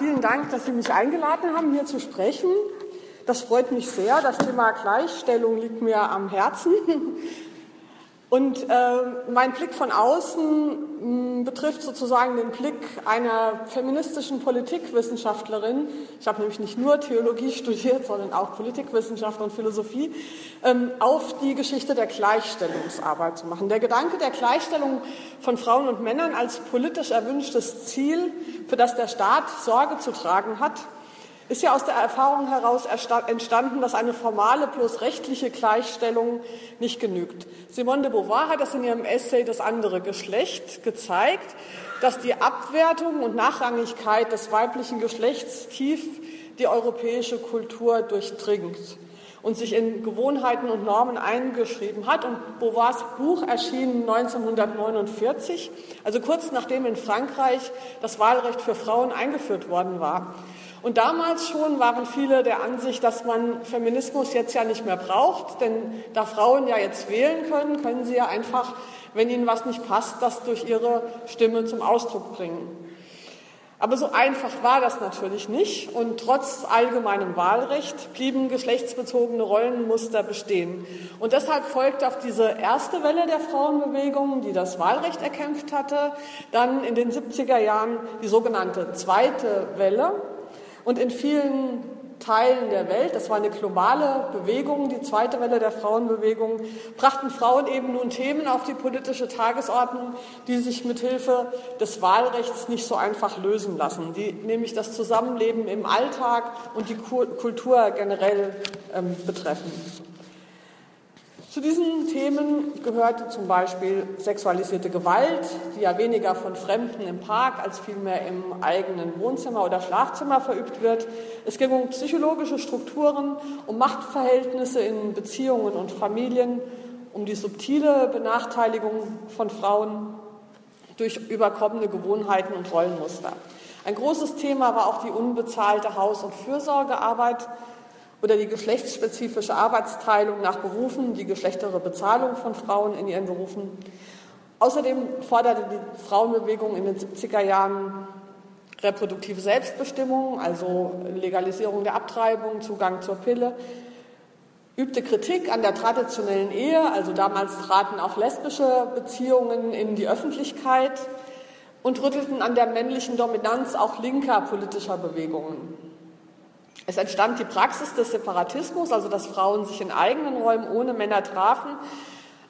vielen Dank, dass Sie mich eingeladen haben, hier zu sprechen. Das freut mich sehr. Das Thema Gleichstellung liegt mir am Herzen. Und äh, mein Blick von außen mh, betrifft sozusagen den Blick einer feministischen Politikwissenschaftlerin. Ich habe nämlich nicht nur Theologie studiert, sondern auch Politikwissenschaft und Philosophie, ähm, auf die Geschichte der Gleichstellungsarbeit zu machen. Der Gedanke der Gleichstellung von Frauen und Männern als politisch erwünschtes Ziel, für das der Staat Sorge zu tragen hat, ist ja aus der Erfahrung heraus entstanden, dass eine formale bloß rechtliche Gleichstellung nicht genügt. Simone de Beauvoir hat das in ihrem Essay Das andere Geschlecht gezeigt, dass die Abwertung und Nachrangigkeit des weiblichen Geschlechts tief die europäische Kultur durchdringt und sich in Gewohnheiten und Normen eingeschrieben hat. Und Beauvoirs Buch erschien 1949, also kurz nachdem in Frankreich das Wahlrecht für Frauen eingeführt worden war. Und damals schon waren viele der Ansicht, dass man Feminismus jetzt ja nicht mehr braucht, denn da Frauen ja jetzt wählen können, können sie ja einfach, wenn ihnen was nicht passt, das durch ihre Stimme zum Ausdruck bringen. Aber so einfach war das natürlich nicht und trotz allgemeinem Wahlrecht blieben geschlechtsbezogene Rollenmuster bestehen. Und deshalb folgte auf diese erste Welle der Frauenbewegung, die das Wahlrecht erkämpft hatte, dann in den 70er Jahren die sogenannte zweite Welle, und in vielen Teilen der Welt, das war eine globale Bewegung, die zweite Welle der Frauenbewegung, brachten Frauen eben nun Themen auf die politische Tagesordnung, die sich mit Hilfe des Wahlrechts nicht so einfach lösen lassen, die nämlich das Zusammenleben im Alltag und die Kultur generell ähm, betreffen. Zu diesen Themen gehörte zum Beispiel sexualisierte Gewalt, die ja weniger von Fremden im Park als vielmehr im eigenen Wohnzimmer oder Schlafzimmer verübt wird. Es ging um psychologische Strukturen, um Machtverhältnisse in Beziehungen und Familien, um die subtile Benachteiligung von Frauen durch überkommene Gewohnheiten und Rollenmuster. Ein großes Thema war auch die unbezahlte Haus- und Fürsorgearbeit, oder die geschlechtsspezifische Arbeitsteilung nach Berufen, die geschlechtere Bezahlung von Frauen in ihren Berufen. Außerdem forderte die Frauenbewegung in den 70er Jahren reproduktive Selbstbestimmung, also Legalisierung der Abtreibung, Zugang zur Pille, übte Kritik an der traditionellen Ehe, also damals traten auch lesbische Beziehungen in die Öffentlichkeit und rüttelten an der männlichen Dominanz auch linker politischer Bewegungen. Es entstand die Praxis des Separatismus, also dass Frauen sich in eigenen Räumen ohne Männer trafen.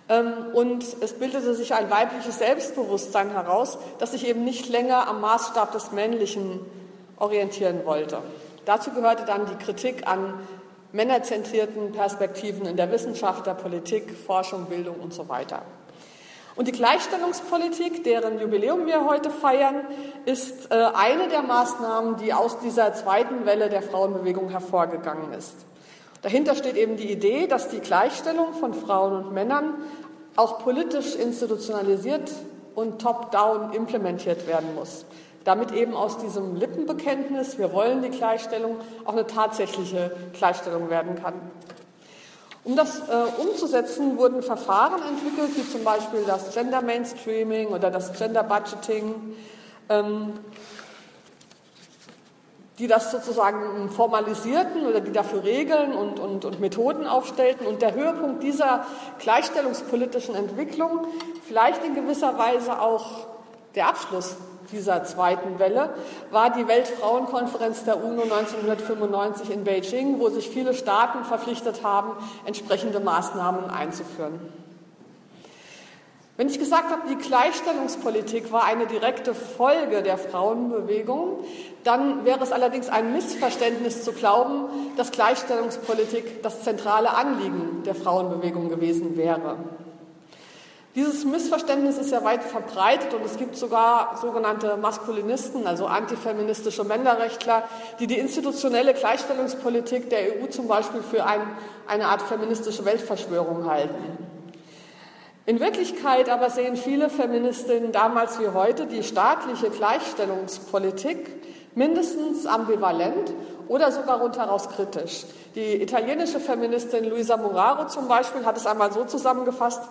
Ähm, und es bildete sich ein weibliches Selbstbewusstsein heraus, das sich eben nicht länger am Maßstab des Männlichen orientieren wollte. Dazu gehörte dann die Kritik an männerzentrierten Perspektiven in der Wissenschaft, der Politik, Forschung, Bildung und so weiter. Und die Gleichstellungspolitik, deren Jubiläum wir heute feiern, ist äh, eine der Maßnahmen, die aus dieser zweiten Welle der Frauenbewegung hervorgegangen ist. Dahinter steht eben die Idee, dass die Gleichstellung von Frauen und Männern auch politisch institutionalisiert und top-down implementiert werden muss, damit eben aus diesem Lippenbekenntnis, wir wollen die Gleichstellung, auch eine tatsächliche Gleichstellung werden kann. Um das äh, umzusetzen, wurden Verfahren entwickelt, wie zum Beispiel das Gender Mainstreaming oder das Gender Budgeting, ähm, die das sozusagen formalisierten oder die dafür Regeln und, und, und Methoden aufstellten. Und der Höhepunkt dieser gleichstellungspolitischen Entwicklung, vielleicht in gewisser Weise auch der Abschluss dieser zweiten Welle war die Weltfrauenkonferenz der UNO 1995 in Beijing, wo sich viele Staaten verpflichtet haben, entsprechende Maßnahmen einzuführen. Wenn ich gesagt habe, die Gleichstellungspolitik war eine direkte Folge der Frauenbewegung, dann wäre es allerdings ein Missverständnis zu glauben, dass Gleichstellungspolitik das zentrale Anliegen der Frauenbewegung gewesen wäre. Dieses Missverständnis ist ja weit verbreitet und es gibt sogar sogenannte Maskulinisten, also antifeministische Männerrechtler, die die institutionelle Gleichstellungspolitik der EU zum Beispiel für ein, eine Art feministische Weltverschwörung halten. In Wirklichkeit aber sehen viele Feministinnen damals wie heute die staatliche Gleichstellungspolitik mindestens ambivalent oder sogar rundheraus kritisch. Die italienische Feministin Luisa Muraro zum Beispiel hat es einmal so zusammengefasst,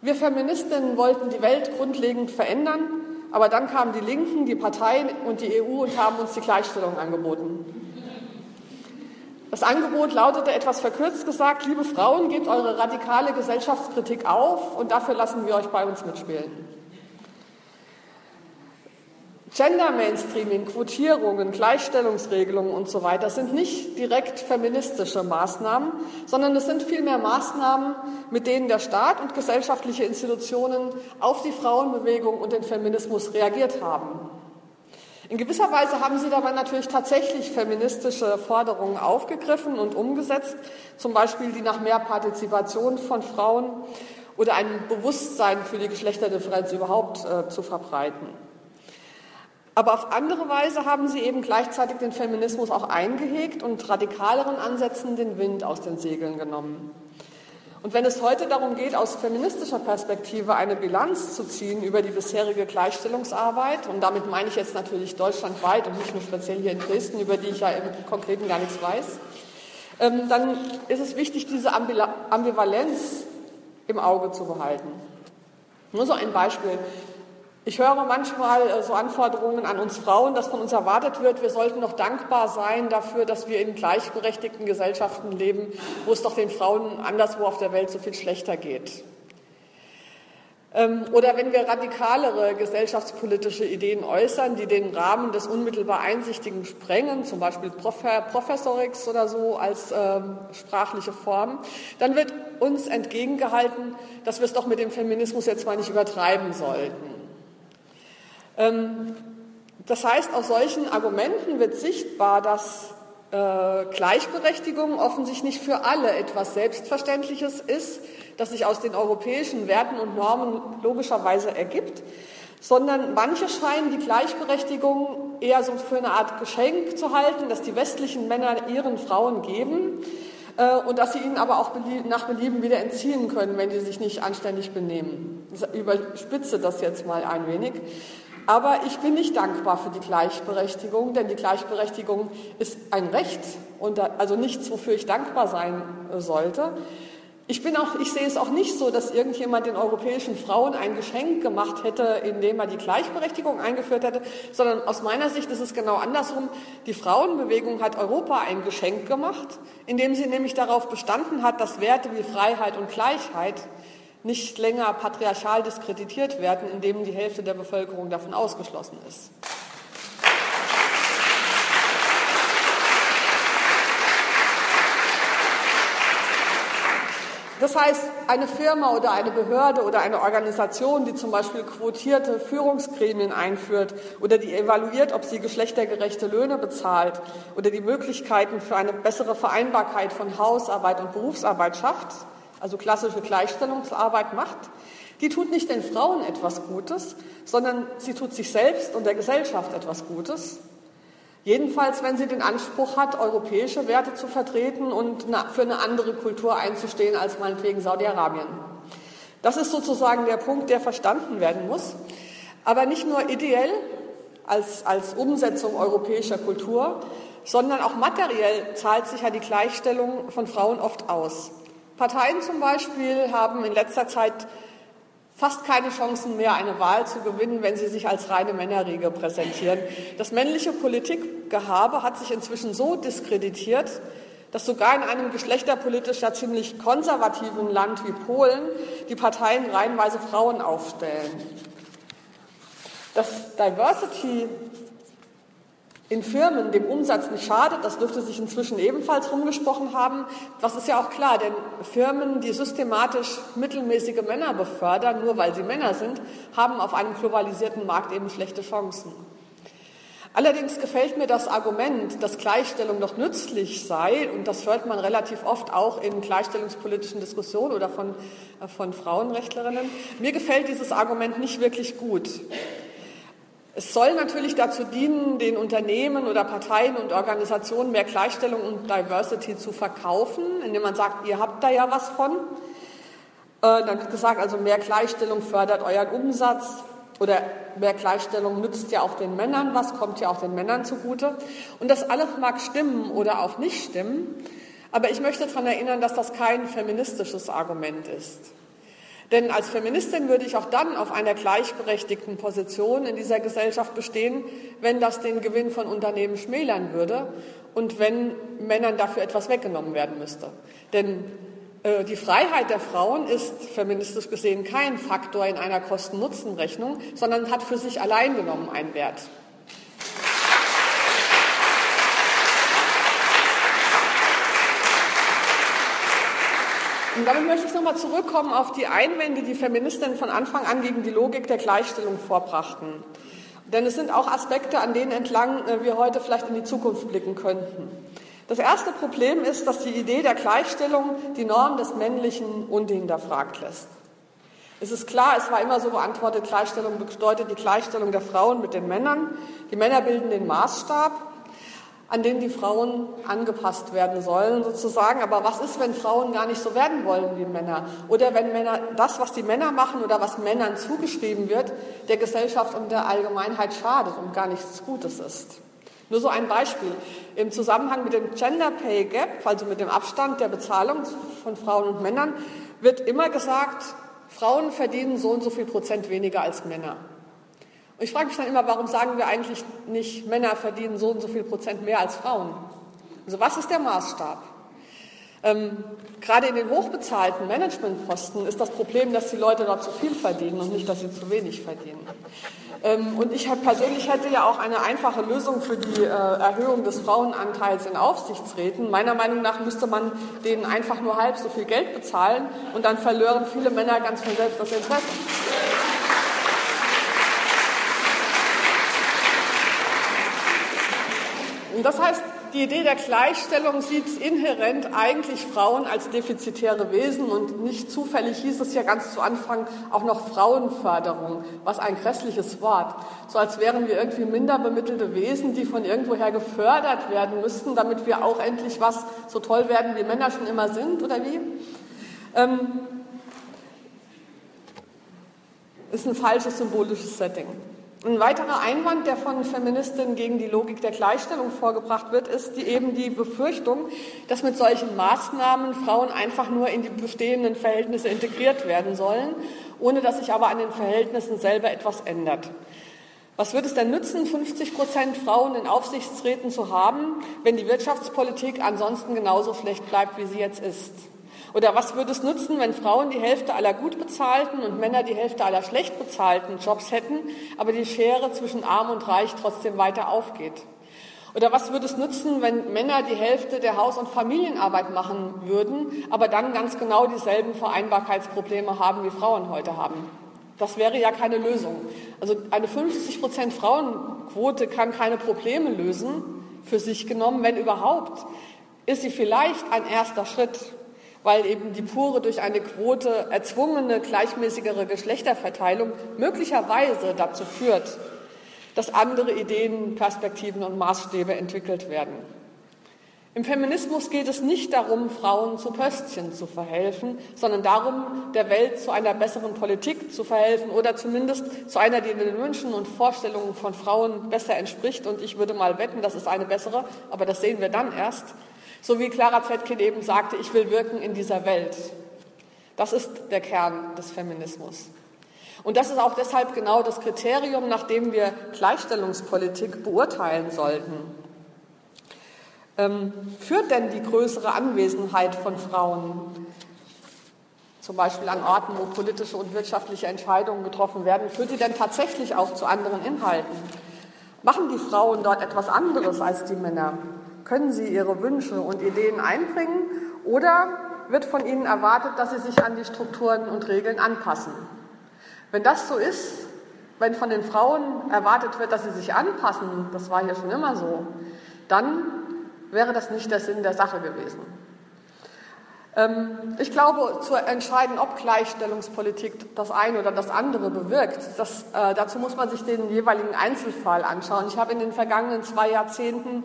wir Feministinnen wollten die Welt grundlegend verändern, aber dann kamen die Linken, die Parteien und die EU und haben uns die Gleichstellung angeboten. Das Angebot lautete etwas verkürzt gesagt, liebe Frauen, gebt eure radikale Gesellschaftskritik auf und dafür lassen wir euch bei uns mitspielen. Gender Mainstreaming, Quotierungen, Gleichstellungsregelungen und so weiter sind nicht direkt feministische Maßnahmen, sondern es sind vielmehr Maßnahmen, mit denen der Staat und gesellschaftliche Institutionen auf die Frauenbewegung und den Feminismus reagiert haben. In gewisser Weise haben sie dabei natürlich tatsächlich feministische Forderungen aufgegriffen und umgesetzt, zum Beispiel die nach mehr Partizipation von Frauen oder ein Bewusstsein für die Geschlechterdifferenz überhaupt äh, zu verbreiten. Aber auf andere Weise haben sie eben gleichzeitig den Feminismus auch eingehegt und radikaleren Ansätzen den Wind aus den Segeln genommen. Und wenn es heute darum geht, aus feministischer Perspektive eine Bilanz zu ziehen über die bisherige Gleichstellungsarbeit, und damit meine ich jetzt natürlich deutschlandweit und nicht nur speziell hier in Dresden, über die ich ja im Konkreten gar nichts weiß, ähm, dann ist es wichtig, diese Ambivalenz im Auge zu behalten. Nur so ein Beispiel. Ich höre manchmal äh, so Anforderungen an uns Frauen, dass von uns erwartet wird, wir sollten noch dankbar sein dafür, dass wir in gleichberechtigten Gesellschaften leben, wo es doch den Frauen anderswo auf der Welt so viel schlechter geht. Ähm, oder wenn wir radikalere gesellschaftspolitische Ideen äußern, die den Rahmen des unmittelbar Einsichtigen sprengen, zum Beispiel Professorix oder so als ähm, sprachliche Form, dann wird uns entgegengehalten, dass wir es doch mit dem Feminismus jetzt mal nicht übertreiben sollten. Ähm, das heißt, aus solchen Argumenten wird sichtbar, dass äh, Gleichberechtigung offensichtlich nicht für alle etwas Selbstverständliches ist, das sich aus den europäischen Werten und Normen logischerweise ergibt, sondern manche scheinen die Gleichberechtigung eher so für eine Art Geschenk zu halten, das die westlichen Männer ihren Frauen geben äh, und dass sie ihnen aber auch nach Belieben wieder entziehen können, wenn sie sich nicht anständig benehmen. Ich überspitze das jetzt mal ein wenig. Aber ich bin nicht dankbar für die Gleichberechtigung, denn die Gleichberechtigung ist ein Recht und also nichts, wofür ich dankbar sein sollte. Ich, bin auch, ich sehe es auch nicht so, dass irgendjemand den europäischen Frauen ein Geschenk gemacht hätte, indem er die Gleichberechtigung eingeführt hätte, sondern aus meiner Sicht ist es genau andersrum. Die Frauenbewegung hat Europa ein Geschenk gemacht, indem sie nämlich darauf bestanden hat, dass Werte wie Freiheit und Gleichheit nicht länger patriarchal diskreditiert werden, indem die Hälfte der Bevölkerung davon ausgeschlossen ist. Das heißt, eine Firma oder eine Behörde oder eine Organisation, die zum Beispiel quotierte Führungsgremien einführt oder die evaluiert, ob sie geschlechtergerechte Löhne bezahlt oder die Möglichkeiten für eine bessere Vereinbarkeit von Hausarbeit und Berufsarbeit schafft, also klassische Gleichstellungsarbeit macht, die tut nicht den Frauen etwas Gutes, sondern sie tut sich selbst und der Gesellschaft etwas Gutes. Jedenfalls, wenn sie den Anspruch hat, europäische Werte zu vertreten und für eine andere Kultur einzustehen als meinetwegen Saudi-Arabien. Das ist sozusagen der Punkt, der verstanden werden muss. Aber nicht nur ideell als, als Umsetzung europäischer Kultur, sondern auch materiell zahlt sich ja die Gleichstellung von Frauen oft aus. Parteien zum Beispiel haben in letzter Zeit fast keine Chancen mehr, eine Wahl zu gewinnen, wenn sie sich als reine Männerriege präsentieren. Das männliche Politikgehabe hat sich inzwischen so diskreditiert, dass sogar in einem geschlechterpolitisch ja ziemlich konservativen Land wie Polen die Parteien reihenweise Frauen aufstellen. Das Diversity in Firmen dem Umsatz nicht schadet, das dürfte sich inzwischen ebenfalls rumgesprochen haben. Das ist ja auch klar, denn Firmen, die systematisch mittelmäßige Männer befördern, nur weil sie Männer sind, haben auf einem globalisierten Markt eben schlechte Chancen. Allerdings gefällt mir das Argument, dass Gleichstellung doch nützlich sei, und das hört man relativ oft auch in gleichstellungspolitischen Diskussionen oder von, äh, von Frauenrechtlerinnen. Mir gefällt dieses Argument nicht wirklich gut. Es soll natürlich dazu dienen, den Unternehmen oder Parteien und Organisationen mehr Gleichstellung und Diversity zu verkaufen, indem man sagt, ihr habt da ja was von. Äh, dann wird gesagt, also mehr Gleichstellung fördert euren Umsatz oder mehr Gleichstellung nützt ja auch den Männern was, kommt ja auch den Männern zugute. Und das alles mag stimmen oder auch nicht stimmen, aber ich möchte daran erinnern, dass das kein feministisches Argument ist. Denn als Feministin würde ich auch dann auf einer gleichberechtigten Position in dieser Gesellschaft bestehen, wenn das den Gewinn von Unternehmen schmälern würde und wenn Männern dafür etwas weggenommen werden müsste. Denn äh, die Freiheit der Frauen ist feministisch gesehen kein Faktor in einer Kosten-Nutzen-Rechnung, sondern hat für sich allein genommen einen Wert. Und damit möchte ich nochmal zurückkommen auf die Einwände, die Feministinnen von Anfang an gegen die Logik der Gleichstellung vorbrachten. Denn es sind auch Aspekte, an denen entlang äh, wir heute vielleicht in die Zukunft blicken könnten. Das erste Problem ist, dass die Idee der Gleichstellung die Norm des Männlichen unhinterfragt lässt. Es ist klar, es war immer so beantwortet, Gleichstellung bedeutet die Gleichstellung der Frauen mit den Männern. Die Männer bilden den Maßstab an denen die Frauen angepasst werden sollen, sozusagen. Aber was ist, wenn Frauen gar nicht so werden wollen wie Männer? Oder wenn Männer das, was die Männer machen oder was Männern zugeschrieben wird, der Gesellschaft und der Allgemeinheit schadet und gar nichts Gutes ist? Nur so ein Beispiel. Im Zusammenhang mit dem Gender Pay Gap, also mit dem Abstand der Bezahlung von Frauen und Männern, wird immer gesagt, Frauen verdienen so und so viel Prozent weniger als Männer. Und ich frage mich dann immer, warum sagen wir eigentlich nicht, Männer verdienen so und so viel Prozent mehr als Frauen? Also was ist der Maßstab? Ähm, gerade in den hochbezahlten Managementposten ist das Problem, dass die Leute dort zu viel verdienen und nicht, dass sie zu wenig verdienen. Ähm, und ich persönlich hätte ja auch eine einfache Lösung für die äh, Erhöhung des Frauenanteils in Aufsichtsräten. Meiner Meinung nach müsste man denen einfach nur halb so viel Geld bezahlen und dann verlören viele Männer ganz von selbst das Interesse. Und das heißt, die Idee der Gleichstellung sieht inhärent eigentlich Frauen als defizitäre Wesen und nicht zufällig hieß es ja ganz zu Anfang auch noch Frauenförderung, was ein grässliches Wort. So als wären wir irgendwie minder bemittelte Wesen, die von irgendwoher gefördert werden müssten, damit wir auch endlich was so toll werden, wie Männer schon immer sind, oder wie? Ähm, ist ein falsches symbolisches Setting. Ein weiterer Einwand, der von Feministinnen gegen die Logik der Gleichstellung vorgebracht wird, ist die, eben die Befürchtung, dass mit solchen Maßnahmen Frauen einfach nur in die bestehenden Verhältnisse integriert werden sollen, ohne dass sich aber an den Verhältnissen selber etwas ändert. Was wird es denn nützen, 50 Prozent Frauen in Aufsichtsräten zu haben, wenn die Wirtschaftspolitik ansonsten genauso schlecht bleibt, wie sie jetzt ist? Oder was würde es nutzen, wenn Frauen die Hälfte aller gut bezahlten und Männer die Hälfte aller schlecht bezahlten Jobs hätten, aber die Schere zwischen arm und reich trotzdem weiter aufgeht? Oder was würde es nützen, wenn Männer die Hälfte der Haus- und Familienarbeit machen würden, aber dann ganz genau dieselben Vereinbarkeitsprobleme haben, wie Frauen heute haben? Das wäre ja keine Lösung. Also eine 50 Prozent Frauenquote kann keine Probleme lösen, für sich genommen, wenn überhaupt, ist sie vielleicht ein erster Schritt weil eben die pure durch eine Quote erzwungene gleichmäßigere Geschlechterverteilung möglicherweise dazu führt, dass andere Ideen, Perspektiven und Maßstäbe entwickelt werden. Im Feminismus geht es nicht darum, Frauen zu Pöstchen zu verhelfen, sondern darum, der Welt zu einer besseren Politik zu verhelfen oder zumindest zu einer, die den Wünschen und Vorstellungen von Frauen besser entspricht. Und ich würde mal wetten, das ist eine bessere, aber das sehen wir dann erst. So wie Clara Zetkin eben sagte, ich will wirken in dieser Welt. Das ist der Kern des Feminismus. Und das ist auch deshalb genau das Kriterium, nach dem wir Gleichstellungspolitik beurteilen sollten. Ähm, führt denn die größere Anwesenheit von Frauen, zum Beispiel an Orten, wo politische und wirtschaftliche Entscheidungen getroffen werden, führt die denn tatsächlich auch zu anderen Inhalten? Machen die Frauen dort etwas anderes als die Männer? Können sie ihre Wünsche und Ideen einbringen oder wird von ihnen erwartet, dass sie sich an die Strukturen und Regeln anpassen? Wenn das so ist, wenn von den Frauen erwartet wird, dass sie sich anpassen, das war hier schon immer so, dann wäre das nicht der Sinn der Sache gewesen. Ähm, ich glaube, zu entscheiden, ob Gleichstellungspolitik das eine oder das andere bewirkt, das, äh, dazu muss man sich den jeweiligen Einzelfall anschauen. Ich habe in den vergangenen zwei Jahrzehnten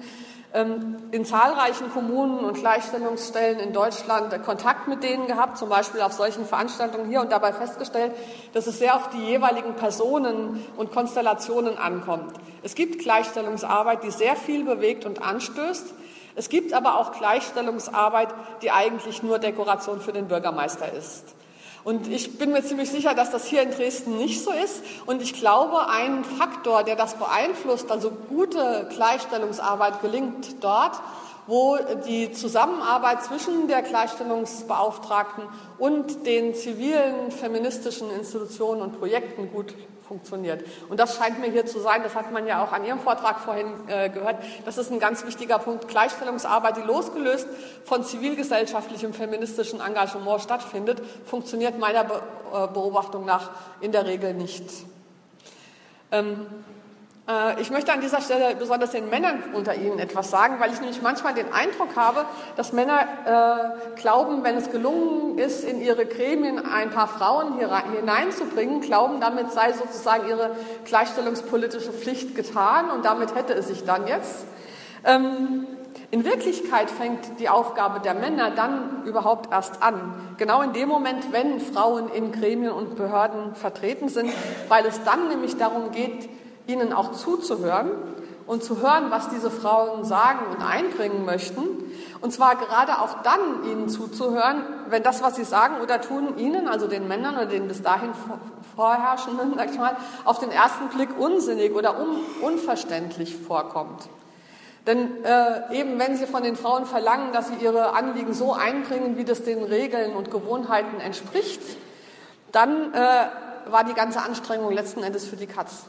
in zahlreichen Kommunen und Gleichstellungsstellen in Deutschland Kontakt mit denen gehabt, zum Beispiel auf solchen Veranstaltungen hier und dabei festgestellt, dass es sehr auf die jeweiligen Personen und Konstellationen ankommt. Es gibt Gleichstellungsarbeit, die sehr viel bewegt und anstößt. Es gibt aber auch Gleichstellungsarbeit, die eigentlich nur Dekoration für den Bürgermeister ist. Und ich bin mir ziemlich sicher, dass das hier in Dresden nicht so ist. Und ich glaube, ein Faktor, der das beeinflusst, also gute Gleichstellungsarbeit gelingt dort, wo die Zusammenarbeit zwischen der Gleichstellungsbeauftragten und den zivilen feministischen Institutionen und Projekten gut funktioniert. Und das scheint mir hier zu sein, das hat man ja auch an Ihrem Vortrag vorhin äh, gehört, das ist ein ganz wichtiger Punkt. Gleichstellungsarbeit, die losgelöst von zivilgesellschaftlichem feministischen Engagement stattfindet, funktioniert meiner Be äh, Beobachtung nach in der Regel nicht. Ähm, äh, ich möchte an dieser Stelle besonders den Männern unter Ihnen etwas sagen, weil ich nämlich manchmal den Eindruck habe, dass Männer äh, glauben, wenn es gelungen ist, in ihre Gremien ein paar Frauen hineinzubringen, glauben, damit sei sozusagen ihre gleichstellungspolitische Pflicht getan und damit hätte es sich dann jetzt. Ähm, in Wirklichkeit fängt die Aufgabe der Männer dann überhaupt erst an. Genau in dem Moment, wenn Frauen in Gremien und Behörden vertreten sind, weil es dann nämlich darum geht, ihnen auch zuzuhören und zu hören, was diese Frauen sagen und einbringen möchten. Und zwar gerade auch dann ihnen zuzuhören, wenn das, was sie sagen oder tun, ihnen, also den Männern oder den bis dahin vorherrschenden, sag ich mal, auf den ersten Blick unsinnig oder un unverständlich vorkommt. Denn äh, eben wenn Sie von den Frauen verlangen, dass sie ihre Anliegen so einbringen, wie das den Regeln und Gewohnheiten entspricht, dann äh, war die ganze Anstrengung letzten Endes für die Katz.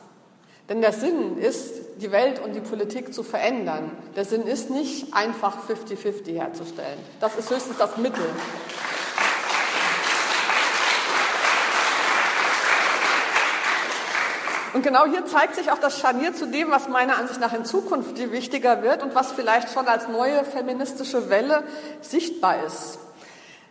Denn der Sinn ist, die Welt und die Politik zu verändern. Der Sinn ist nicht einfach 50-50 herzustellen. Das ist höchstens das Mittel. Und genau hier zeigt sich auch das Scharnier zu dem, was meiner Ansicht nach in Zukunft wichtiger wird und was vielleicht schon als neue feministische Welle sichtbar ist.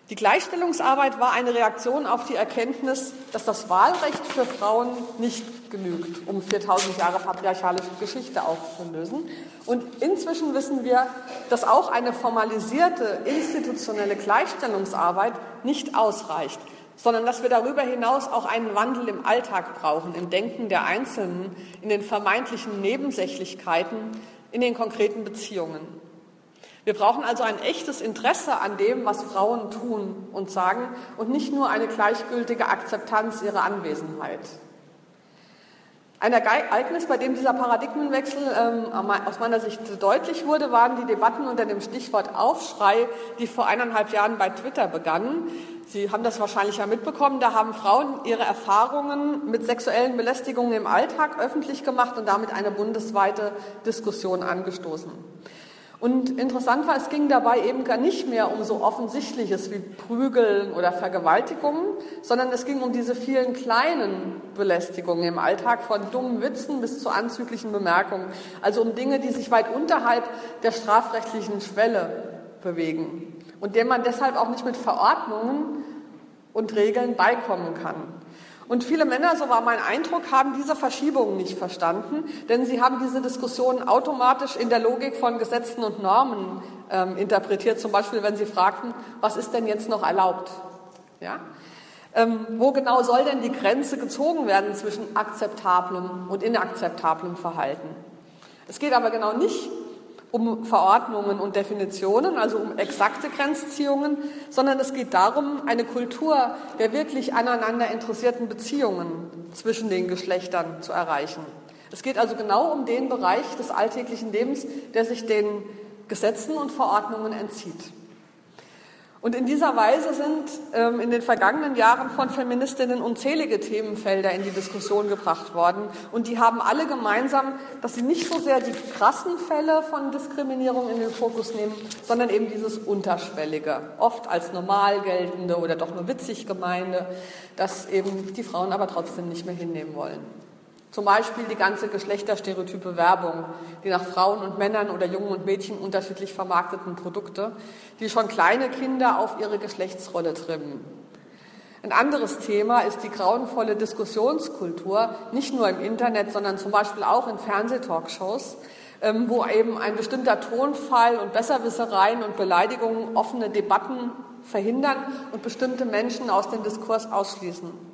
Die Gleichstellungsarbeit war eine Reaktion auf die Erkenntnis, dass das Wahlrecht für Frauen nicht genügt, um 4000 Jahre patriarchale Geschichte aufzulösen. Und inzwischen wissen wir, dass auch eine formalisierte institutionelle Gleichstellungsarbeit nicht ausreicht, sondern dass wir darüber hinaus auch einen Wandel im Alltag brauchen, im Denken der Einzelnen, in den vermeintlichen Nebensächlichkeiten, in den konkreten Beziehungen. Wir brauchen also ein echtes Interesse an dem, was Frauen tun und sagen und nicht nur eine gleichgültige Akzeptanz ihrer Anwesenheit. Ein Ereignis, bei dem dieser Paradigmenwechsel ähm, aus meiner Sicht deutlich wurde, waren die Debatten unter dem Stichwort Aufschrei, die vor eineinhalb Jahren bei Twitter begannen. Sie haben das wahrscheinlich ja mitbekommen. Da haben Frauen ihre Erfahrungen mit sexuellen Belästigungen im Alltag öffentlich gemacht und damit eine bundesweite Diskussion angestoßen. Und interessant war, es ging dabei eben gar nicht mehr um so Offensichtliches wie Prügeln oder Vergewaltigungen, sondern es ging um diese vielen kleinen Belästigungen im Alltag, von dummen Witzen bis zu anzüglichen Bemerkungen. Also um Dinge, die sich weit unterhalb der strafrechtlichen Schwelle bewegen und denen man deshalb auch nicht mit Verordnungen und Regeln beikommen kann. Und viele Männer, so war mein Eindruck, haben diese Verschiebungen nicht verstanden, denn sie haben diese Diskussion automatisch in der Logik von Gesetzen und Normen ähm, interpretiert. Zum Beispiel, wenn sie fragten, was ist denn jetzt noch erlaubt? Ja? Ähm, wo genau soll denn die Grenze gezogen werden zwischen akzeptablem und inakzeptablem Verhalten? Es geht aber genau nicht um Verordnungen und Definitionen, also um exakte Grenzziehungen, sondern es geht darum, eine Kultur der wirklich aneinander interessierten Beziehungen zwischen den Geschlechtern zu erreichen. Es geht also genau um den Bereich des alltäglichen Lebens, der sich den Gesetzen und Verordnungen entzieht. Und in dieser Weise sind ähm, in den vergangenen Jahren von Feministinnen unzählige Themenfelder in die Diskussion gebracht worden. Und die haben alle gemeinsam, dass sie nicht so sehr die krassen Fälle von Diskriminierung in den Fokus nehmen, sondern eben dieses Unterschwellige, oft als normal geltende oder doch nur witzig gemeinde, das eben die Frauen aber trotzdem nicht mehr hinnehmen wollen. Zum Beispiel die ganze geschlechterstereotype Werbung, die nach Frauen und Männern oder Jungen und Mädchen unterschiedlich vermarkteten Produkte, die schon kleine Kinder auf ihre Geschlechtsrolle trimmen. Ein anderes Thema ist die grauenvolle Diskussionskultur, nicht nur im Internet, sondern zum Beispiel auch in Fernsehtalkshows, ähm, wo eben ein bestimmter Tonfall und Besserwissereien und Beleidigungen offene Debatten verhindern und bestimmte Menschen aus dem Diskurs ausschließen.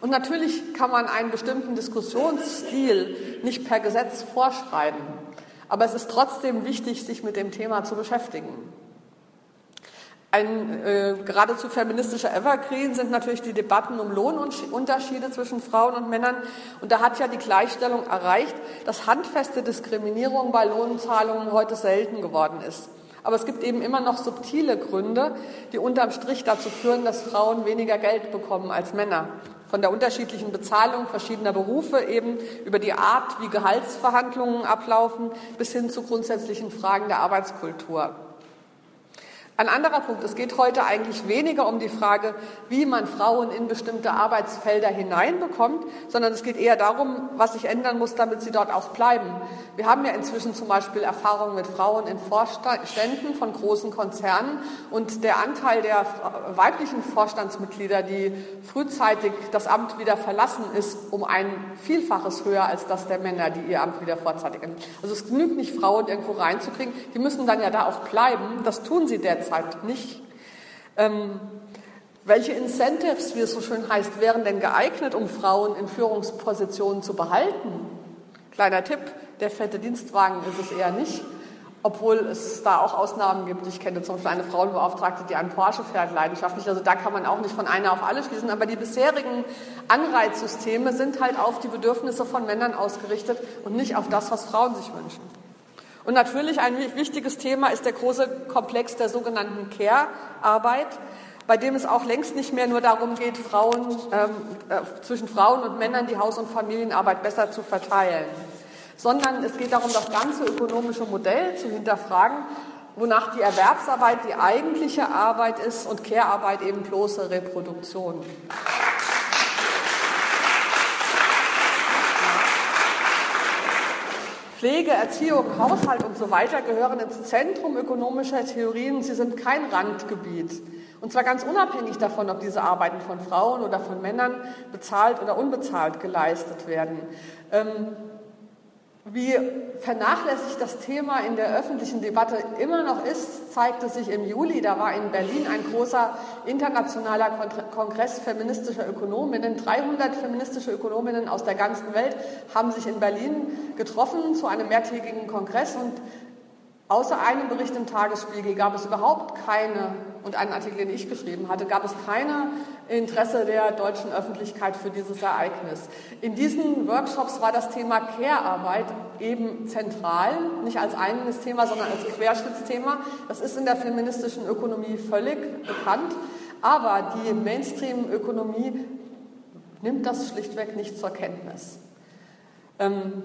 Und natürlich kann man einen bestimmten Diskussionsstil nicht per Gesetz vorschreiben, aber es ist trotzdem wichtig, sich mit dem Thema zu beschäftigen. Ein äh, geradezu feministischer Evergreen sind natürlich die Debatten um Lohnunterschiede zwischen Frauen und Männern. Und da hat ja die Gleichstellung erreicht, dass handfeste Diskriminierung bei Lohnzahlungen heute selten geworden ist. Aber es gibt eben immer noch subtile Gründe, die unterm Strich dazu führen, dass Frauen weniger Geld bekommen als Männer. Von der unterschiedlichen Bezahlung verschiedener Berufe eben über die Art, wie Gehaltsverhandlungen ablaufen, bis hin zu grundsätzlichen Fragen der Arbeitskultur. Ein anderer Punkt, es geht heute eigentlich weniger um die Frage, wie man Frauen in bestimmte Arbeitsfelder hineinbekommt, sondern es geht eher darum, was sich ändern muss, damit sie dort auch bleiben. Wir haben ja inzwischen zum Beispiel Erfahrungen mit Frauen in Vorständen von großen Konzernen und der Anteil der weiblichen Vorstandsmitglieder, die frühzeitig das Amt wieder verlassen, ist um ein Vielfaches höher als das der Männer, die ihr Amt wieder vorzeitig. Also es genügt nicht, Frauen irgendwo reinzukriegen, die müssen dann ja da auch bleiben. Das tun sie derzeit derzeit nicht. Ähm, welche Incentives, wie es so schön heißt, wären denn geeignet, um Frauen in Führungspositionen zu behalten? Kleiner Tipp, der fette Dienstwagen ist es eher nicht, obwohl es da auch Ausnahmen gibt. Ich kenne zum Beispiel eine Frauenbeauftragte, die einen Porsche fährt, leidenschaftlich. Also da kann man auch nicht von einer auf alle schließen. Aber die bisherigen Anreizsysteme sind halt auf die Bedürfnisse von Männern ausgerichtet und nicht auf das, was Frauen sich wünschen. Und natürlich ein wichtiges Thema ist der große Komplex der sogenannten Care-Arbeit, bei dem es auch längst nicht mehr nur darum geht, Frauen, ähm, äh, zwischen Frauen und Männern die Haus- und Familienarbeit besser zu verteilen, sondern es geht darum, das ganze ökonomische Modell zu hinterfragen, wonach die Erwerbsarbeit die eigentliche Arbeit ist und Care-Arbeit eben bloße Reproduktion. Pflege, Erziehung, Haushalt und so weiter gehören ins Zentrum ökonomischer Theorien. Sie sind kein Randgebiet. Und zwar ganz unabhängig davon, ob diese Arbeiten von Frauen oder von Männern bezahlt oder unbezahlt geleistet werden. Ähm, wie vernachlässigt das Thema in der öffentlichen Debatte immer noch ist, zeigte sich im Juli. Da war in Berlin ein großer internationaler Kongress feministischer Ökonominnen. 300 feministische Ökonominnen aus der ganzen Welt haben sich in Berlin getroffen zu einem mehrtägigen Kongress und Außer einem Bericht im Tagesspiegel gab es überhaupt keine, und einen Artikel, den ich geschrieben hatte, gab es keine Interesse der deutschen Öffentlichkeit für dieses Ereignis. In diesen Workshops war das Thema Care-Arbeit eben zentral, nicht als eigenes Thema, sondern als Querschnittsthema. Das ist in der feministischen Ökonomie völlig bekannt, aber die Mainstream-Ökonomie nimmt das schlichtweg nicht zur Kenntnis. Ähm,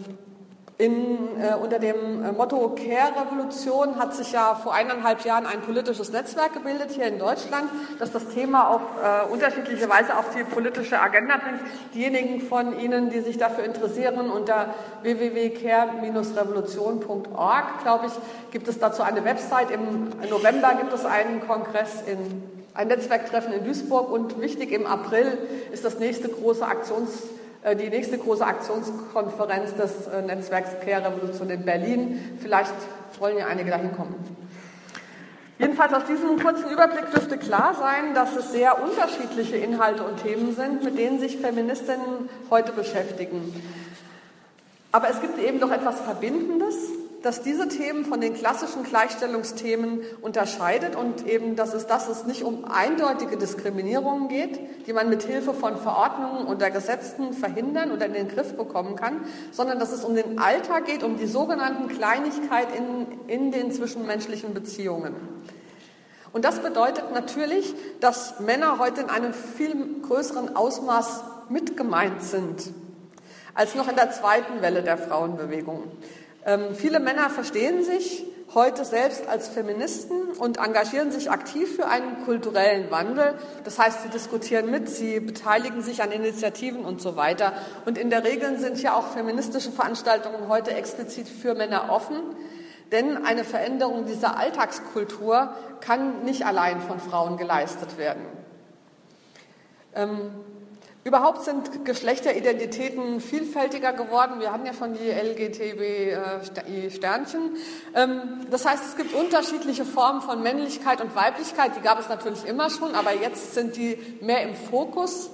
in, äh, unter dem äh, Motto Care-Revolution hat sich ja vor eineinhalb Jahren ein politisches Netzwerk gebildet hier in Deutschland, das das Thema auf äh, unterschiedliche Weise auf die politische Agenda bringt. Diejenigen von Ihnen, die sich dafür interessieren, unter www.care-revolution.org, glaube ich, gibt es dazu eine Website. Im November gibt es einen Kongress in ein Netzwerktreffen in Duisburg und wichtig im April ist das nächste große Aktions äh, die nächste große Aktionskonferenz des äh, Netzwerks Care-Revolution in Berlin. Vielleicht wollen ja einige dahin kommen. Jedenfalls aus diesem kurzen Überblick dürfte klar sein, dass es sehr unterschiedliche Inhalte und Themen sind, mit denen sich Feministinnen heute beschäftigen. Aber es gibt eben doch etwas Verbindendes dass diese Themen von den klassischen Gleichstellungsthemen unterscheidet und eben, dass es, dass es nicht um eindeutige Diskriminierungen geht, die man mit Hilfe von Verordnungen oder Gesetzen verhindern oder in den Griff bekommen kann, sondern dass es um den Alltag geht, um die sogenannten Kleinigkeit in, in den zwischenmenschlichen Beziehungen. Und das bedeutet natürlich, dass Männer heute in einem viel größeren Ausmaß mitgemeint sind als noch in der zweiten Welle der Frauenbewegung. Ähm, viele Männer verstehen sich heute selbst als Feministen und engagieren sich aktiv für einen kulturellen Wandel. Das heißt, sie diskutieren mit, sie beteiligen sich an Initiativen und so weiter. Und in der Regel sind ja auch feministische Veranstaltungen heute explizit für Männer offen. Denn eine Veränderung dieser Alltagskultur kann nicht allein von Frauen geleistet werden. Ähm, Überhaupt sind Geschlechteridentitäten vielfältiger geworden. Wir haben ja schon die LGTB-Sternchen. Ähm, das heißt, es gibt unterschiedliche Formen von Männlichkeit und Weiblichkeit. Die gab es natürlich immer schon, aber jetzt sind die mehr im Fokus.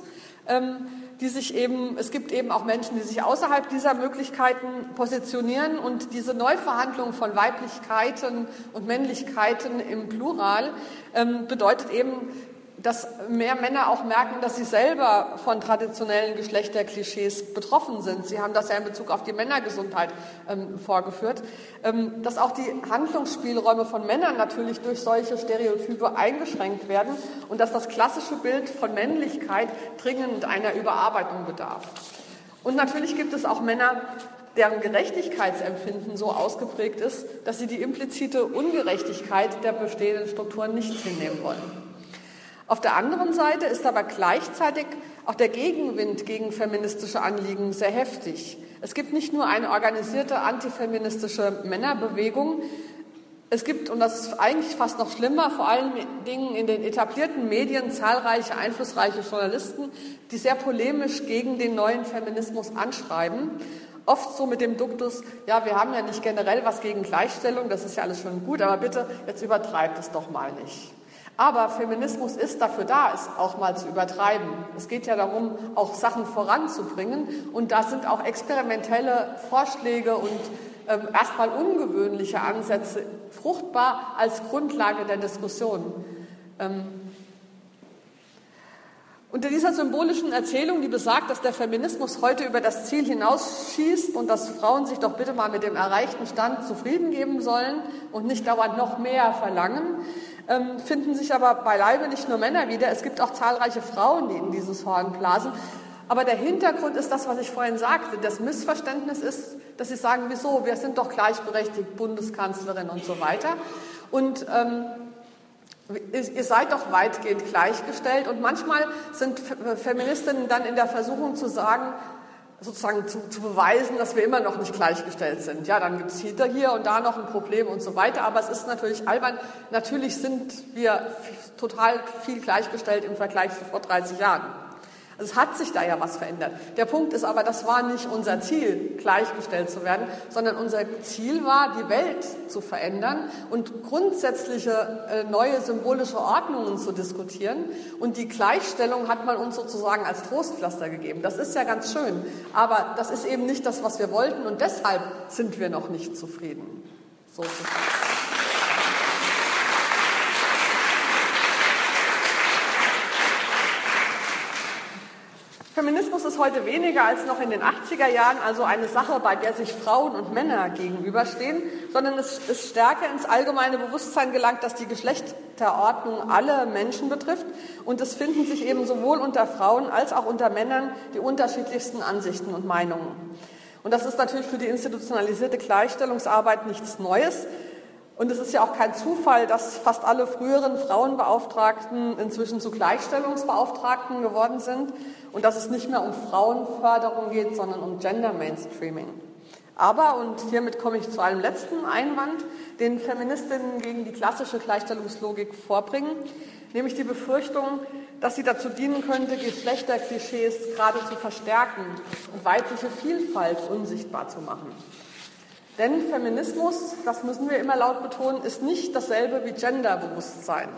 Ähm, die sich eben, es gibt eben auch Menschen, die sich außerhalb dieser Möglichkeiten positionieren und diese Neuverhandlung von Weiblichkeiten und Männlichkeiten im Plural ähm, bedeutet eben, dass mehr Männer auch merken, dass sie selber von traditionellen Geschlechterklischees betroffen sind. Sie haben das ja in Bezug auf die Männergesundheit ähm, vorgeführt, ähm, dass auch die Handlungsspielräume von Männern natürlich durch solche Stereotype eingeschränkt werden und dass das klassische Bild von Männlichkeit dringend einer Überarbeitung bedarf. Und natürlich gibt es auch Männer, deren Gerechtigkeitsempfinden so ausgeprägt ist, dass sie die implizite Ungerechtigkeit der bestehenden Strukturen nicht hinnehmen wollen. Auf der anderen Seite ist aber gleichzeitig auch der Gegenwind gegen feministische Anliegen sehr heftig. Es gibt nicht nur eine organisierte antifeministische Männerbewegung, es gibt, und das ist eigentlich fast noch schlimmer, vor allen Dingen in den etablierten Medien zahlreiche einflussreiche Journalisten, die sehr polemisch gegen den neuen Feminismus anschreiben. Oft so mit dem Duktus, ja, wir haben ja nicht generell was gegen Gleichstellung, das ist ja alles schon gut, aber bitte, jetzt übertreibt es doch mal nicht. Aber Feminismus ist dafür da, es auch mal zu übertreiben. Es geht ja darum, auch Sachen voranzubringen. Und da sind auch experimentelle Vorschläge und ähm, erstmal ungewöhnliche Ansätze fruchtbar als Grundlage der Diskussion. Ähm, unter dieser symbolischen Erzählung, die besagt, dass der Feminismus heute über das Ziel hinausschießt und dass Frauen sich doch bitte mal mit dem erreichten Stand zufrieden geben sollen und nicht dauernd noch mehr verlangen, finden sich aber beileibe nicht nur Männer wieder, es gibt auch zahlreiche Frauen, die in dieses Horn blasen. Aber der Hintergrund ist das, was ich vorhin sagte. Das Missverständnis ist, dass sie sagen, wieso, wir sind doch gleichberechtigt, Bundeskanzlerin und so weiter. Und ähm, ihr seid doch weitgehend gleichgestellt. Und manchmal sind Feministinnen dann in der Versuchung zu sagen, sozusagen zu, zu, beweisen, dass wir immer noch nicht gleichgestellt sind. Ja, dann gibt es hier, hier und da noch ein Problem und so weiter. Aber es ist natürlich albern. Natürlich sind wir total viel gleichgestellt im Vergleich zu vor 30 Jahren. Es hat sich da ja was verändert. Der Punkt ist aber, das war nicht unser Ziel, gleichgestellt zu werden, sondern unser Ziel war, die Welt zu verändern und grundsätzliche äh, neue symbolische Ordnungen zu diskutieren. Und die Gleichstellung hat man uns sozusagen als Trostpflaster gegeben. Das ist ja ganz schön, aber das ist eben nicht das, was wir wollten und deshalb sind wir noch nicht zufrieden. Sozusagen. Feminismus ist heute weniger als noch in den 80er Jahren also eine Sache, bei der sich Frauen und Männer gegenüberstehen, sondern es ist stärker ins allgemeine Bewusstsein gelangt, dass die Geschlechterordnung alle Menschen betrifft und es finden sich eben sowohl unter Frauen als auch unter Männern die unterschiedlichsten Ansichten und Meinungen. Und das ist natürlich für die institutionalisierte Gleichstellungsarbeit nichts Neues. Und es ist ja auch kein Zufall, dass fast alle früheren Frauenbeauftragten inzwischen zu Gleichstellungsbeauftragten geworden sind und dass es nicht mehr um Frauenförderung geht, sondern um Gender Mainstreaming. Aber, und hiermit komme ich zu einem letzten Einwand, den Feministinnen gegen die klassische Gleichstellungslogik vorbringen, nämlich die Befürchtung, dass sie dazu dienen könnte, Geschlechterklischees gerade zu verstärken und weibliche Vielfalt unsichtbar zu machen. Denn Feminismus, das müssen wir immer laut betonen, ist nicht dasselbe wie Genderbewusstsein.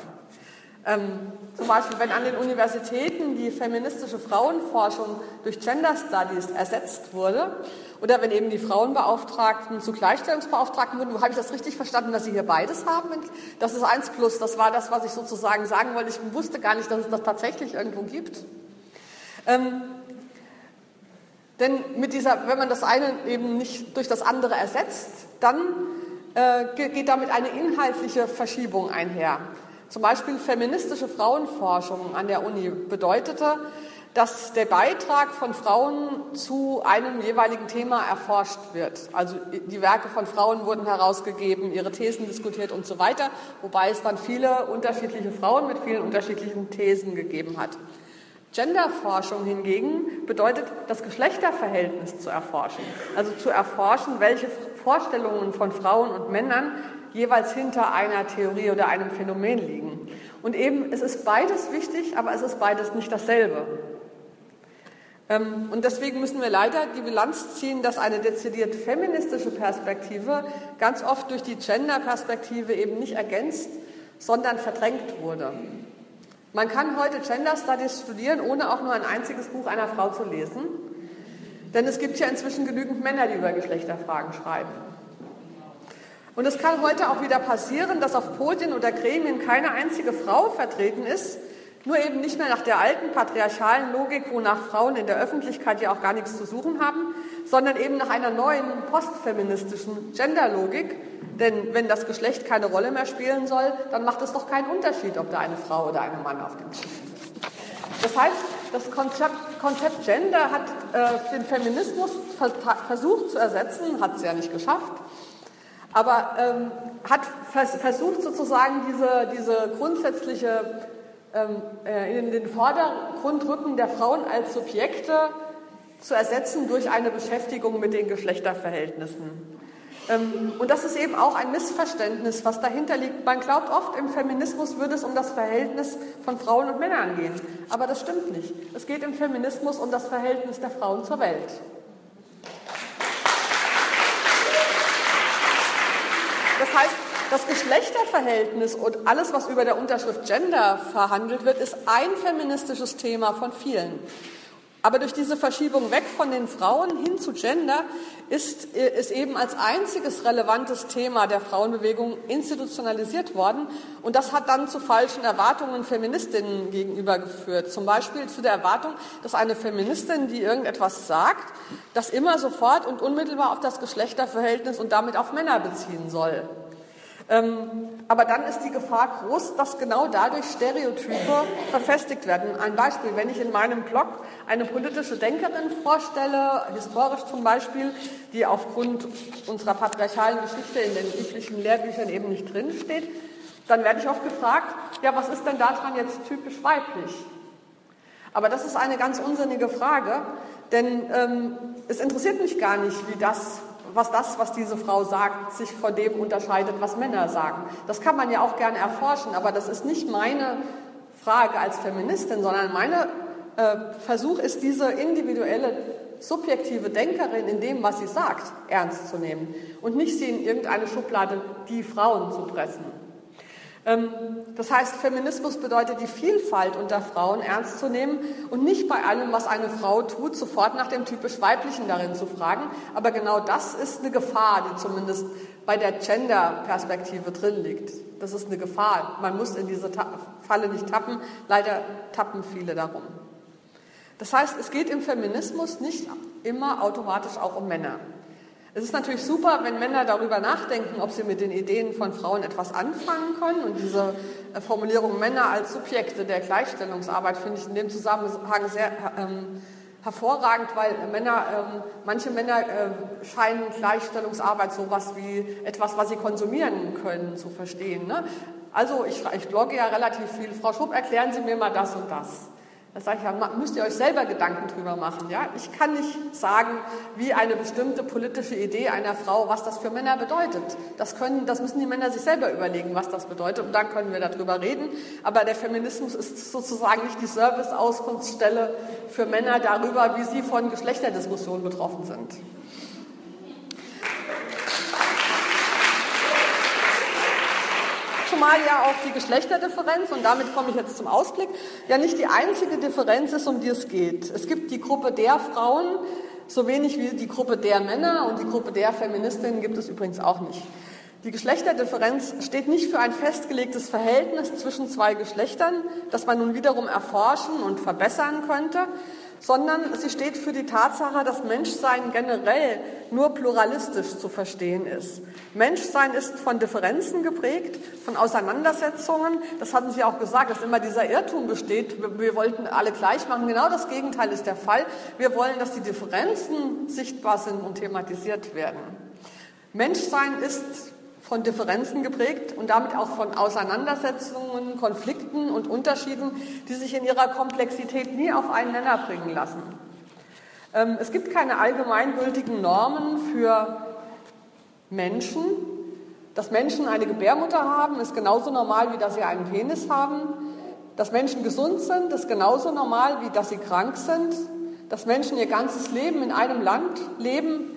Ähm, zum Beispiel, wenn an den Universitäten die feministische Frauenforschung durch Gender Studies ersetzt wurde oder wenn eben die Frauenbeauftragten zu Gleichstellungsbeauftragten wurden, habe ich das richtig verstanden, dass Sie hier beides haben? Das ist eins plus, das war das, was ich sozusagen sagen wollte. Ich wusste gar nicht, dass es das tatsächlich irgendwo gibt. Ähm, denn mit dieser, wenn man das eine eben nicht durch das andere ersetzt, dann äh, geht damit eine inhaltliche Verschiebung einher. Zum Beispiel feministische Frauenforschung an der Uni bedeutete, dass der Beitrag von Frauen zu einem jeweiligen Thema erforscht wird. Also die Werke von Frauen wurden herausgegeben, ihre Thesen diskutiert und so weiter, wobei es dann viele unterschiedliche Frauen mit vielen unterschiedlichen Thesen gegeben hat. Genderforschung hingegen bedeutet, das Geschlechterverhältnis zu erforschen. Also zu erforschen, welche Vorstellungen von Frauen und Männern jeweils hinter einer Theorie oder einem Phänomen liegen. Und eben, es ist beides wichtig, aber es ist beides nicht dasselbe. Ähm, und deswegen müssen wir leider die Bilanz ziehen, dass eine dezidiert feministische Perspektive ganz oft durch die Gender-Perspektive eben nicht ergänzt, sondern verdrängt wurde. Man kann heute Gender Studies studieren, ohne auch nur ein einziges Buch einer Frau zu lesen. Denn es gibt ja inzwischen genügend Männer, die über Geschlechterfragen schreiben. Und es kann heute auch wieder passieren, dass auf Podien oder Gremien keine einzige Frau vertreten ist, nur eben nicht mehr nach der alten patriarchalen Logik, wonach Frauen in der Öffentlichkeit ja auch gar nichts zu suchen haben, sondern eben nach einer neuen postfeministischen Genderlogik. Denn wenn das Geschlecht keine Rolle mehr spielen soll, dann macht es doch keinen Unterschied, ob da eine Frau oder ein Mann auf dem Tisch sitzt. Das heißt, das Konzept, Konzept Gender hat äh, den Feminismus versucht zu ersetzen, hat es ja nicht geschafft, aber ähm, hat vers versucht sozusagen diese, diese grundsätzliche ähm, äh, in den Vordergrund rücken der Frauen als Subjekte zu ersetzen durch eine Beschäftigung mit den Geschlechterverhältnissen. Ähm, und das ist eben auch ein Missverständnis, was dahinter liegt. Man glaubt oft, im Feminismus würde es um das Verhältnis von Frauen und Männern gehen. Aber das stimmt nicht. Es geht im Feminismus um das Verhältnis der Frauen zur Welt. Das heißt, das Geschlechterverhältnis und alles, was über der Unterschrift Gender verhandelt wird, ist ein feministisches Thema von vielen. Aber durch diese Verschiebung weg von den Frauen hin zu Gender ist es eben als einziges relevantes Thema der Frauenbewegung institutionalisiert worden. Und das hat dann zu falschen Erwartungen Feministinnen gegenüber geführt. Zum Beispiel zu der Erwartung, dass eine Feministin, die irgendetwas sagt, das immer sofort und unmittelbar auf das Geschlechterverhältnis und damit auf Männer beziehen soll. Ähm, aber dann ist die Gefahr groß, dass genau dadurch Stereotype verfestigt werden. Ein Beispiel, wenn ich in meinem Blog eine politische Denkerin vorstelle, historisch zum Beispiel, die aufgrund unserer patriarchalen Geschichte in den üblichen Lehrbüchern eben nicht drinsteht, dann werde ich oft gefragt, ja, was ist denn daran jetzt typisch weiblich? Aber das ist eine ganz unsinnige Frage, denn ähm, es interessiert mich gar nicht, wie das was das, was diese Frau sagt, sich von dem unterscheidet, was Männer sagen. Das kann man ja auch gerne erforschen, aber das ist nicht meine Frage als Feministin, sondern mein äh, Versuch ist, diese individuelle, subjektive Denkerin in dem, was sie sagt, ernst zu nehmen und nicht sie in irgendeine Schublade, die Frauen zu pressen. Ähm, das heißt, Feminismus bedeutet, die Vielfalt unter Frauen ernst zu nehmen und nicht bei allem, was eine Frau tut, sofort nach dem typisch Weiblichen darin zu fragen. Aber genau das ist eine Gefahr, die zumindest bei der Gender-Perspektive drin liegt. Das ist eine Gefahr. Man muss in diese Falle nicht tappen. Leider tappen viele darum. Das heißt, es geht im Feminismus nicht immer automatisch auch um Männer. Es ist natürlich super, wenn Männer darüber nachdenken, ob sie mit den Ideen von Frauen etwas anfangen können. Und diese äh, Formulierung Männer als Subjekte der Gleichstellungsarbeit finde ich in dem Zusammenhang sehr ähm, hervorragend, weil Männer, ähm, manche Männer äh, scheinen Gleichstellungsarbeit so was wie etwas, was sie konsumieren können, zu verstehen. Ne? Also ich, ich blogge ja relativ viel. Frau Schupp, erklären Sie mir mal das und das. Da sage ich ja, müsst ihr euch selber Gedanken drüber machen. Ja? Ich kann nicht sagen, wie eine bestimmte politische Idee einer Frau, was das für Männer bedeutet. Das, können, das müssen die Männer sich selber überlegen, was das bedeutet. Und dann können wir darüber reden. Aber der Feminismus ist sozusagen nicht die Service-Auskunftsstelle für Männer darüber, wie sie von Geschlechterdiskussionen betroffen sind. Zumal ja auch die Geschlechterdifferenz, und damit komme ich jetzt zum Ausblick, ja nicht die einzige Differenz ist, um die es geht. Es gibt die Gruppe der Frauen, so wenig wie die Gruppe der Männer und die Gruppe der Feministinnen gibt es übrigens auch nicht. Die Geschlechterdifferenz steht nicht für ein festgelegtes Verhältnis zwischen zwei Geschlechtern, das man nun wiederum erforschen und verbessern könnte, sondern sie steht für die Tatsache, dass Menschsein generell nur pluralistisch zu verstehen ist. Menschsein ist von Differenzen geprägt, von Auseinandersetzungen. Das hatten Sie auch gesagt, dass immer dieser Irrtum besteht. Wir wollten alle gleich machen. Genau das Gegenteil ist der Fall. Wir wollen, dass die Differenzen sichtbar sind und thematisiert werden. Menschsein ist von Differenzen geprägt und damit auch von Auseinandersetzungen, Konflikten und Unterschieden, die sich in ihrer Komplexität nie auf einen Nenner bringen lassen. Ähm, es gibt keine allgemeingültigen Normen für Menschen. Dass Menschen eine Gebärmutter haben, ist genauso normal, wie dass sie einen Penis haben. Dass Menschen gesund sind, ist genauso normal, wie dass sie krank sind. Dass Menschen ihr ganzes Leben in einem Land leben,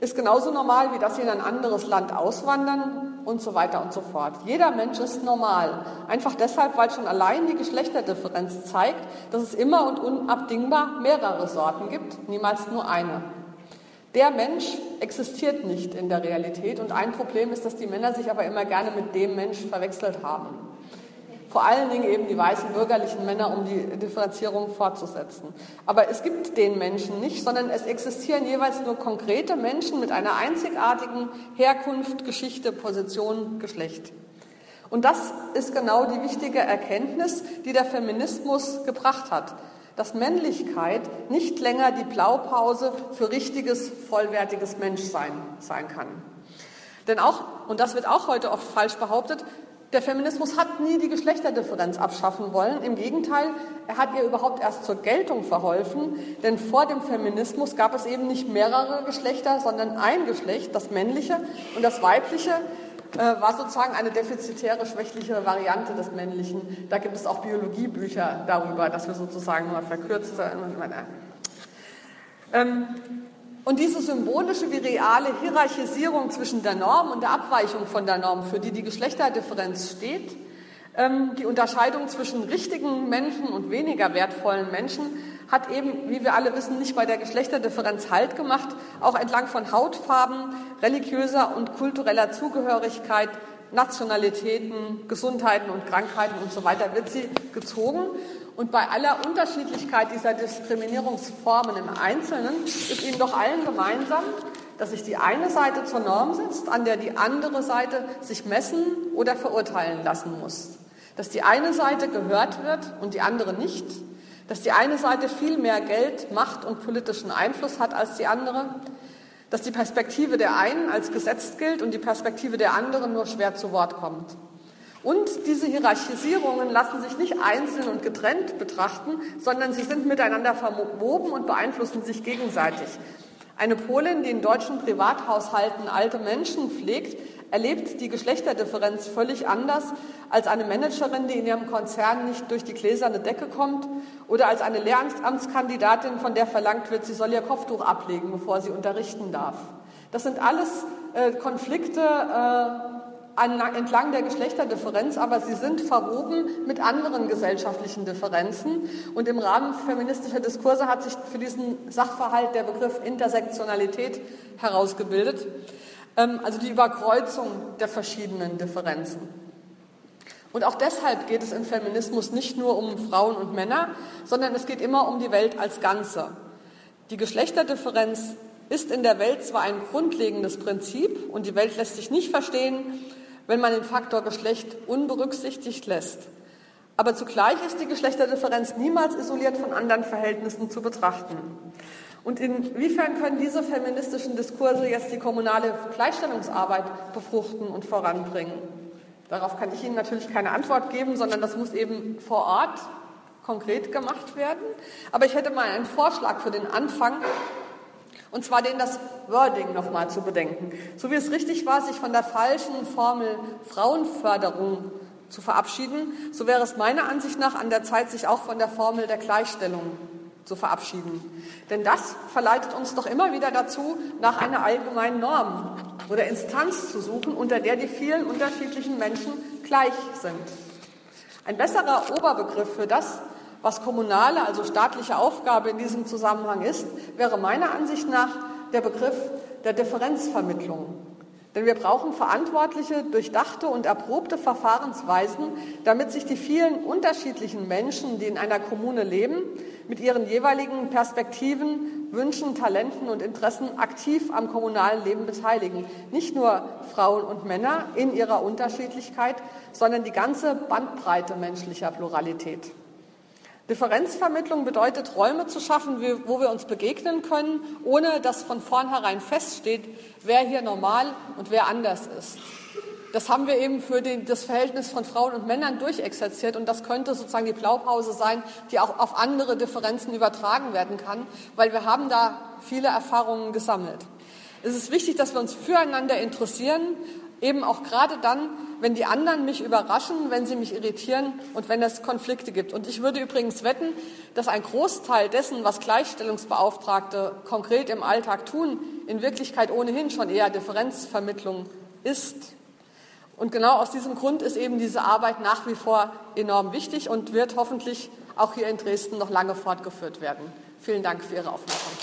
ist genauso normal, wie dass sie in ein anderes Land auswandern. und so weiter und so fort. Jeder Mensch ist normal. Einfach deshalb, weil schon allein die Geschlechterdifferenz zeigt, dass es immer und unabdingbar mehrere Sorten gibt, niemals nur eine. Der Mensch existiert nicht in der Realität und ein Problem ist, dass die Männer sich aber immer gerne mit dem Mensch verwechselt haben. Vor allen Dingen eben die weißen bürgerlichen Männer, um die Differenzierung fortzusetzen. Aber es gibt den Menschen nicht, sondern es existieren jeweils nur konkrete Menschen mit einer einzigartigen Herkunft, Geschichte, Position, Geschlecht. Und das ist genau die wichtige Erkenntnis, die der Feminismus gebracht hat dass Männlichkeit nicht länger die Blaupause für richtiges, vollwertiges Menschsein sein kann. Denn auch, und das wird auch heute oft falsch behauptet, der Feminismus hat nie die Geschlechterdifferenz abschaffen wollen. Im Gegenteil, er hat ihr überhaupt erst zur Geltung verholfen. Denn vor dem Feminismus gab es eben nicht mehrere Geschlechter, sondern ein Geschlecht, das männliche und das weibliche äh, war sozusagen eine defizitäre, schwächliche Variante des Männlichen. Da gibt es auch Biologiebücher darüber, dass wir sozusagen mal verkürzte. Ähm, und diese symbolische wie reale Hierarchisierung zwischen der Norm und der Abweichung von der Norm, für die die Geschlechterdifferenz steht, ähm, die Unterscheidung zwischen richtigen Menschen und weniger wertvollen Menschen, hat eben, wie wir alle wissen, nicht bei der Geschlechterdifferenz Halt gemacht. Auch entlang von Hautfarben, religiöser und kultureller Zugehörigkeit, Nationalitäten, Gesundheiten und Krankheiten und so weiter wird sie gezogen. Und bei aller Unterschiedlichkeit dieser Diskriminierungsformen im Einzelnen ist ihnen doch allen gemeinsam, dass sich die eine Seite zur Norm setzt, an der die andere Seite sich messen oder verurteilen lassen muss. Dass die eine Seite gehört wird und die andere nicht, dass die eine Seite viel mehr Geld, Macht und politischen Einfluss hat als die andere, dass die Perspektive der einen als gesetzt gilt und die Perspektive der anderen nur schwer zu Wort kommt. Und diese Hierarchisierungen lassen sich nicht einzeln und getrennt betrachten, sondern sie sind miteinander verwoben und beeinflussen sich gegenseitig. Eine Polin, die in deutschen Privathaushalten alte Menschen pflegt, erlebt die Geschlechterdifferenz völlig anders als eine Managerin, die in ihrem Konzern nicht durch die gläserne Decke kommt oder als eine Lehramtskandidatin, von der verlangt wird, sie soll ihr Kopftuch ablegen, bevor sie unterrichten darf. Das sind alles äh, Konflikte äh, entlang der Geschlechterdifferenz, aber sie sind verwoben mit anderen gesellschaftlichen Differenzen. Und im Rahmen feministischer Diskurse hat sich für diesen Sachverhalt der Begriff Intersektionalität herausgebildet. Ähm, also die Überkreuzung der verschiedenen Differenzen. Und auch deshalb geht es im Feminismus nicht nur um Frauen und Männer, sondern es geht immer um die Welt als Ganze. Die Geschlechterdifferenz ist in der Welt zwar ein grundlegendes Prinzip und die Welt lässt sich nicht verstehen, wenn man den Faktor Geschlecht unberücksichtigt lässt. Aber zugleich ist die Geschlechterdifferenz niemals isoliert von anderen Verhältnissen zu betrachten. Und inwiefern können diese feministischen Diskurse jetzt die kommunale Gleichstellungsarbeit befruchten und voranbringen? Darauf kann ich Ihnen natürlich keine Antwort geben, sondern das muss eben vor Ort konkret gemacht werden. Aber ich hätte mal einen Vorschlag für den Anfang, und zwar den das Wording nochmal zu bedenken. So wie es richtig war, sich von der falschen Formel Frauenförderung zu verabschieden, so wäre es meiner Ansicht nach an der Zeit, sich auch von der Formel der Gleichstellung zu verabschieden. Denn das verleitet uns doch immer wieder dazu, nach einer allgemeinen Norm oder Instanz zu suchen, unter der die vielen unterschiedlichen Menschen gleich sind. Ein besserer Oberbegriff für das, was kommunale, also staatliche Aufgabe in diesem Zusammenhang ist, wäre meiner Ansicht nach der Begriff der Differenzvermittlung. Denn wir brauchen verantwortliche, durchdachte und erprobte Verfahrensweisen, damit sich die vielen unterschiedlichen Menschen, die in einer Kommune leben, mit ihren jeweiligen Perspektiven, Wünschen, Talenten und Interessen aktiv am kommunalen Leben beteiligen. Nicht nur Frauen und Männer in ihrer Unterschiedlichkeit, sondern die ganze Bandbreite menschlicher Pluralität. Differenzvermittlung bedeutet, Räume zu schaffen, wo wir uns begegnen können, ohne dass von vornherein feststeht, wer hier normal und wer anders ist. Das haben wir eben für den, das Verhältnis von Frauen und Männern durchexerziert und das könnte sozusagen die Blaupause sein, die auch auf andere Differenzen übertragen werden kann, weil wir haben da viele Erfahrungen gesammelt. Es ist wichtig, dass wir uns füreinander interessieren, eben auch gerade dann, wenn die anderen mich überraschen, wenn sie mich irritieren und wenn es Konflikte gibt. Und ich würde übrigens wetten, dass ein Großteil dessen, was Gleichstellungsbeauftragte konkret im Alltag tun, in Wirklichkeit ohnehin schon eher Differenzvermittlung ist. Und genau aus diesem Grund ist eben diese Arbeit nach wie vor enorm wichtig und wird hoffentlich auch hier in Dresden noch lange fortgeführt werden. Vielen Dank für Ihre Aufmerksamkeit.